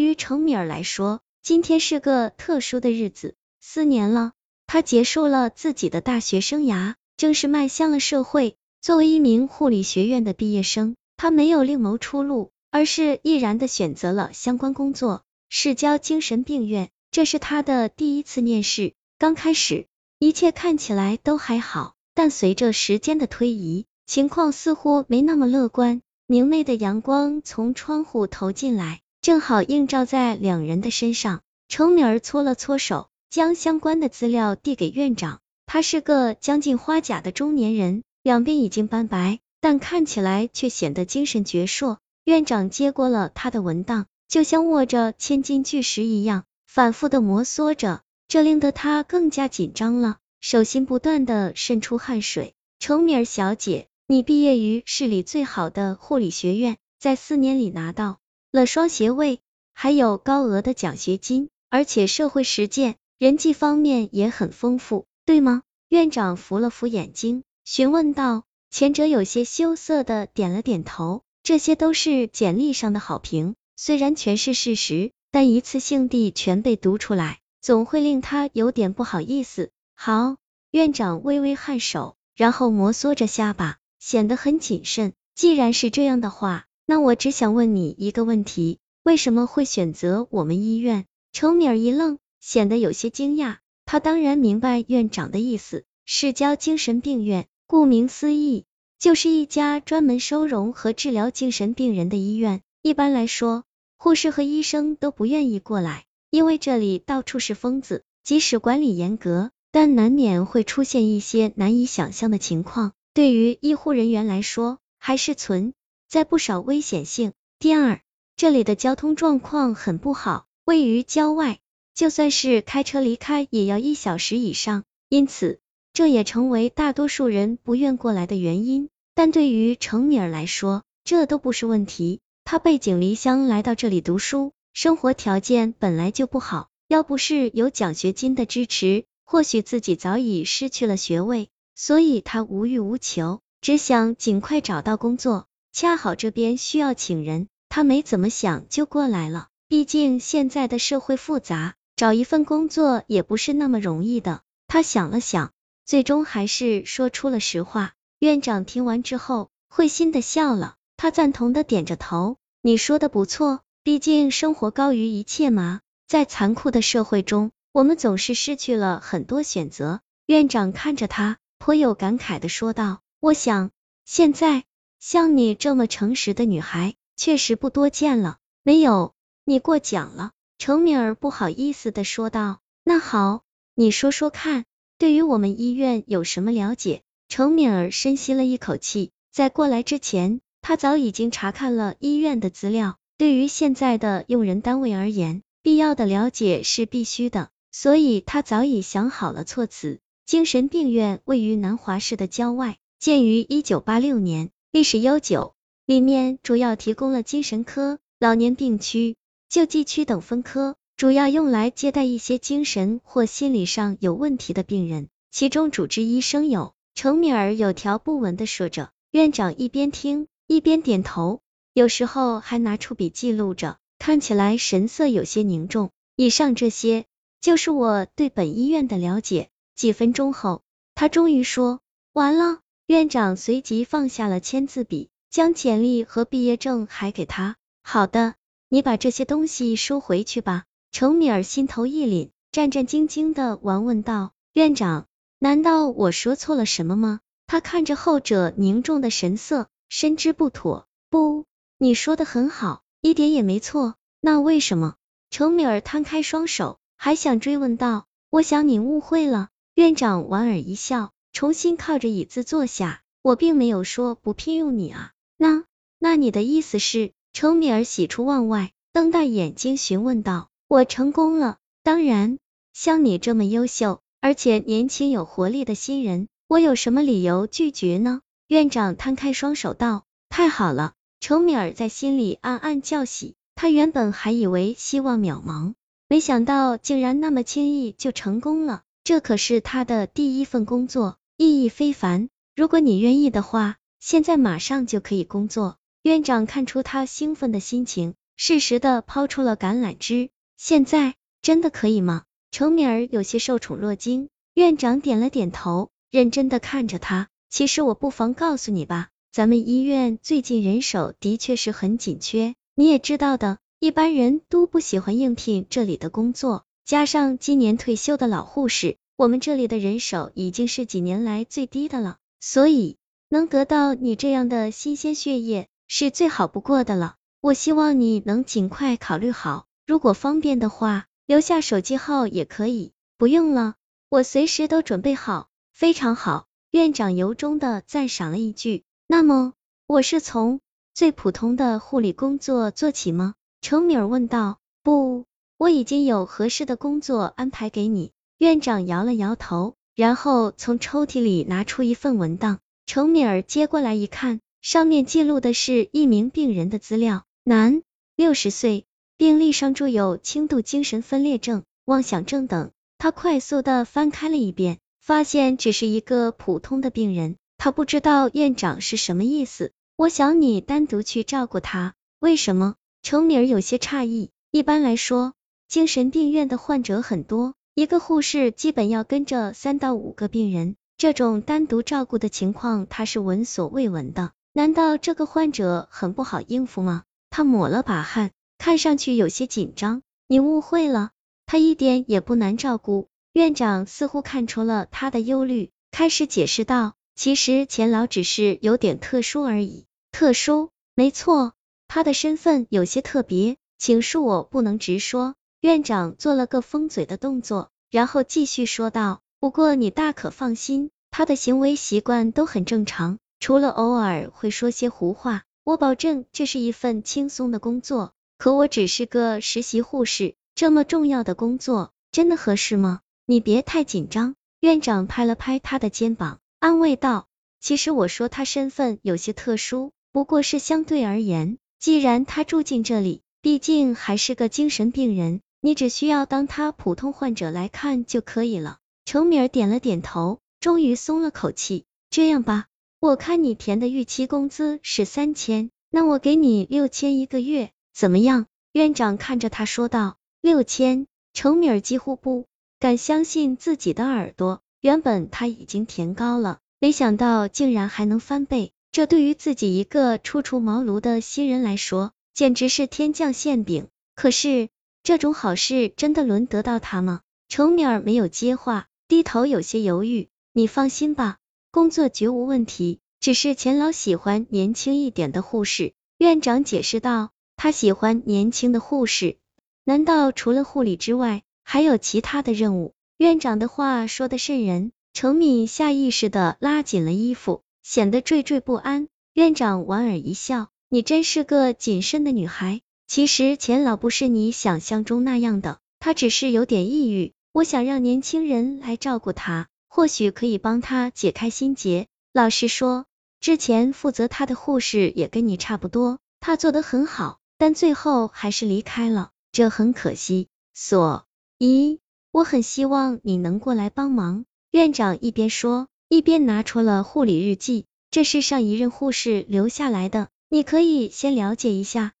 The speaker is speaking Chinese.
于程米尔来说，今天是个特殊的日子。四年了，他结束了自己的大学生涯，正式迈向了社会。作为一名护理学院的毕业生，他没有另谋出路，而是毅然的选择了相关工作——市郊精神病院。这是他的第一次面试。刚开始，一切看起来都还好，但随着时间的推移，情况似乎没那么乐观。明媚的阳光从窗户投进来。正好映照在两人的身上，程敏儿搓了搓手，将相关的资料递给院长。他是个将近花甲的中年人，两鬓已经斑白，但看起来却显得精神矍铄。院长接过了他的文档，就像握着千斤巨石一样，反复的摩挲着，这令得他更加紧张了，手心不断的渗出汗水。程敏儿小姐，你毕业于市里最好的护理学院，在四年里拿到。了双学位，还有高额的奖学金，而且社会实践、人际方面也很丰富，对吗？院长扶了扶眼睛，询问道。前者有些羞涩的点了点头。这些都是简历上的好评，虽然全是事实，但一次性地全被读出来，总会令他有点不好意思。好，院长微微颔首，然后摩挲着下巴，显得很谨慎。既然是这样的话。那我只想问你一个问题，为什么会选择我们医院？程敏儿一愣，显得有些惊讶。他当然明白院长的意思，市郊精神病院，顾名思义，就是一家专门收容和治疗精神病人的医院。一般来说，护士和医生都不愿意过来，因为这里到处是疯子。即使管理严格，但难免会出现一些难以想象的情况。对于医护人员来说，还是存。在不少危险性。第二，这里的交通状况很不好，位于郊外，就算是开车离开也要一小时以上，因此这也成为大多数人不愿过来的原因。但对于程米尔来说，这都不是问题。他背井离乡来到这里读书，生活条件本来就不好，要不是有奖学金的支持，或许自己早已失去了学位。所以他无欲无求，只想尽快找到工作。恰好这边需要请人，他没怎么想就过来了。毕竟现在的社会复杂，找一份工作也不是那么容易的。他想了想，最终还是说出了实话。院长听完之后，会心的笑了，他赞同的点着头。你说的不错，毕竟生活高于一切嘛。在残酷的社会中，我们总是失去了很多选择。院长看着他，颇有感慨的说道：“我想现在。”像你这么诚实的女孩，确实不多见了。没有，你过奖了。程敏儿不好意思的说道。那好，你说说看，对于我们医院有什么了解？程敏儿深吸了一口气，在过来之前，她早已经查看了医院的资料。对于现在的用人单位而言，必要的了解是必须的，所以她早已想好了措辞。精神病院位于南华市的郊外，建于一九八六年。历史悠久，里面主要提供了精神科、老年病区、救济区等分科，主要用来接待一些精神或心理上有问题的病人。其中主治医生有程敏儿有条不紊的说着，院长一边听一边点头，有时候还拿出笔记录着，看起来神色有些凝重。以上这些就是我对本医院的了解。几分钟后，他终于说完了。院长随即放下了签字笔，将简历和毕业证还给他。好的，你把这些东西收回去吧。程米尔心头一凛，战战兢兢的玩问道：“院长，难道我说错了什么吗？”他看着后者凝重的神色，深知不妥。不，你说的很好，一点也没错。那为什么？程米尔摊开双手，还想追问道：“我想你误会了。”院长莞尔一笑。重新靠着椅子坐下，我并没有说不聘用你啊。那那你的意思是？程米尔喜出望外，瞪大眼睛询问道。我成功了，当然，像你这么优秀而且年轻有活力的新人，我有什么理由拒绝呢？院长摊开双手道。太好了，程米尔在心里暗暗叫喜，他原本还以为希望渺茫，没想到竟然那么轻易就成功了。这可是他的第一份工作。意义非凡，如果你愿意的话，现在马上就可以工作。院长看出他兴奋的心情，适时的抛出了橄榄枝。现在真的可以吗？程敏儿有些受宠若惊。院长点了点头，认真的看着他。其实我不妨告诉你吧，咱们医院最近人手的确是很紧缺，你也知道的，一般人都不喜欢应聘这里的工作。加上今年退休的老护士，我们这里的人手已经是几年来最低的了，所以能得到你这样的新鲜血液是最好不过的了。我希望你能尽快考虑好，如果方便的话，留下手机号也可以。不用了，我随时都准备好。非常好，院长由衷的赞赏了一句。那么，我是从最普通的护理工作做起吗？程敏儿问道。不。我已经有合适的工作安排给你。院长摇了摇头，然后从抽屉里拿出一份文档。程敏儿接过来一看，上面记录的是一名病人的资料，男，六十岁，病历上注有轻度精神分裂症、妄想症等。他快速的翻开了一遍，发现只是一个普通的病人。他不知道院长是什么意思。我想你单独去照顾他。为什么？程敏儿有些诧异。一般来说。精神病院的患者很多，一个护士基本要跟着三到五个病人，这种单独照顾的情况他是闻所未闻的。难道这个患者很不好应付吗？他抹了把汗，看上去有些紧张。你误会了，他一点也不难照顾。院长似乎看出了他的忧虑，开始解释道：“其实钱老只是有点特殊而已。特殊？没错，他的身份有些特别，请恕我不能直说。”院长做了个封嘴的动作，然后继续说道：“不过你大可放心，他的行为习惯都很正常，除了偶尔会说些胡话。我保证这是一份轻松的工作。可我只是个实习护士，这么重要的工作，真的合适吗？你别太紧张。”院长拍了拍他的肩膀，安慰道：“其实我说他身份有些特殊，不过是相对而言。既然他住进这里，毕竟还是个精神病人。”你只需要当他普通患者来看就可以了。程敏儿点了点头，终于松了口气。这样吧，我看你填的预期工资是三千，那我给你六千一个月，怎么样？院长看着他说道。六千，程敏儿几乎不敢相信自己的耳朵。原本他已经填高了，没想到竟然还能翻倍，这对于自己一个初出茅庐的新人来说，简直是天降馅饼。可是。这种好事真的轮得到他吗？程敏儿没有接话，低头有些犹豫。你放心吧，工作绝无问题，只是钱老喜欢年轻一点的护士。院长解释道，他喜欢年轻的护士。难道除了护理之外，还有其他的任务？院长的话说的瘆人，程敏下意识的拉紧了衣服，显得惴惴不安。院长莞尔一笑，你真是个谨慎的女孩。其实钱老不是你想象中那样的，他只是有点抑郁，我想让年轻人来照顾他，或许可以帮他解开心结。老实说，之前负责他的护士也跟你差不多，他做得很好，但最后还是离开了，这很可惜。所以，我很希望你能过来帮忙。院长一边说，一边拿出了护理日记，这是上一任护士留下来的，你可以先了解一下。